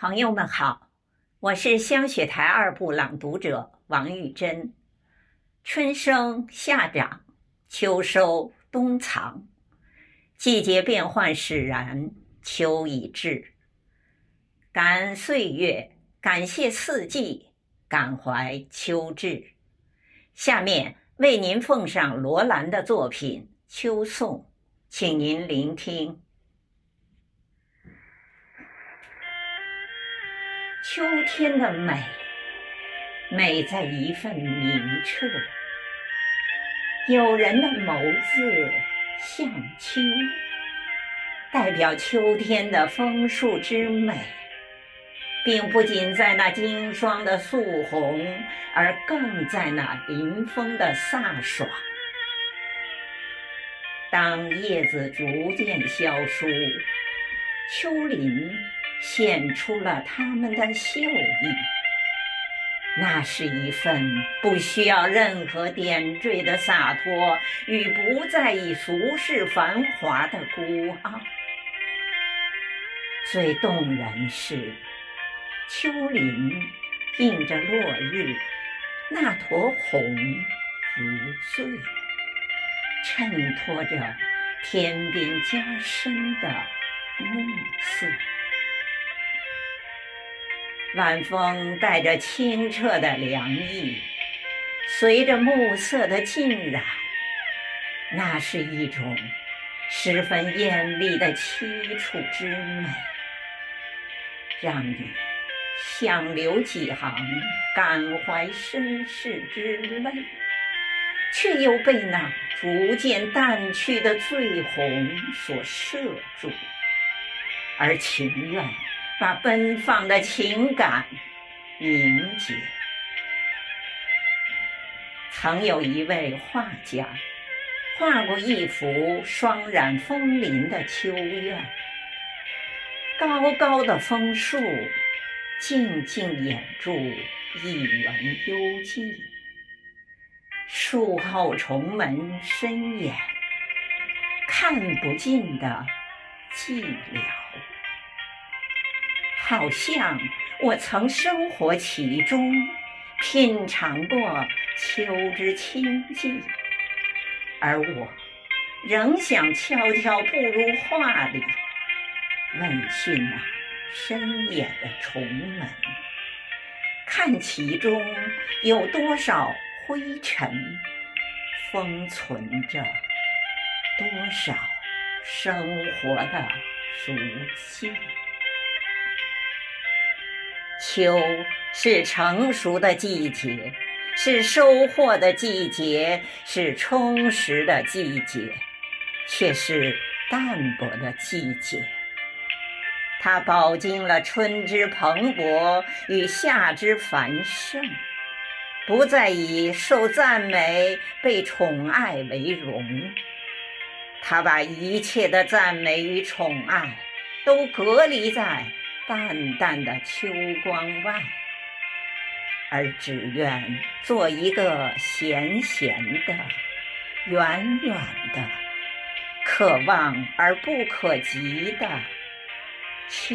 朋友们好，我是香雪台二部朗读者王玉珍。春生夏长，秋收冬藏，季节变换使然，秋已至。感恩岁月，感谢四季，感怀秋至。下面为您奉上罗兰的作品《秋颂》，请您聆听。秋天的美，美在一份明澈。有人的眸子像秋，代表秋天的枫树之美，并不仅在那经霜的素红，而更在那临风的飒爽。当叶子逐渐消疏，秋林。显出了他们的秀逸，那是一份不需要任何点缀的洒脱与不在意俗世繁华的孤傲。最动人是，秋林映着落日，那坨红如醉，衬托着天边加深的暮色。晚风带着清澈的凉意，随着暮色的浸染，那是一种十分艳丽的凄楚之美，让你想流几行感怀身世之泪，却又被那逐渐淡去的醉红所摄住，而情愿。把奔放的情感凝结。曾有一位画家，画过一幅霜染枫林的秋院，高高的枫树，静静掩住一园幽寂，树后重门深掩，看不尽的寂寥。好像我曾生活其中，品尝过秋之清寂，而我仍想悄悄步入画里，问讯那深掩的重门，看其中有多少灰尘，封存着多少生活的足迹。秋是成熟的季节，是收获的季节，是充实的季节，却是淡泊的季节。它饱经了春之蓬勃与夏之繁盛，不再以受赞美、被宠爱为荣。它把一切的赞美与宠爱都隔离在。淡淡的秋光外，而只愿做一个闲闲的、远远的、可望而不可及的秋。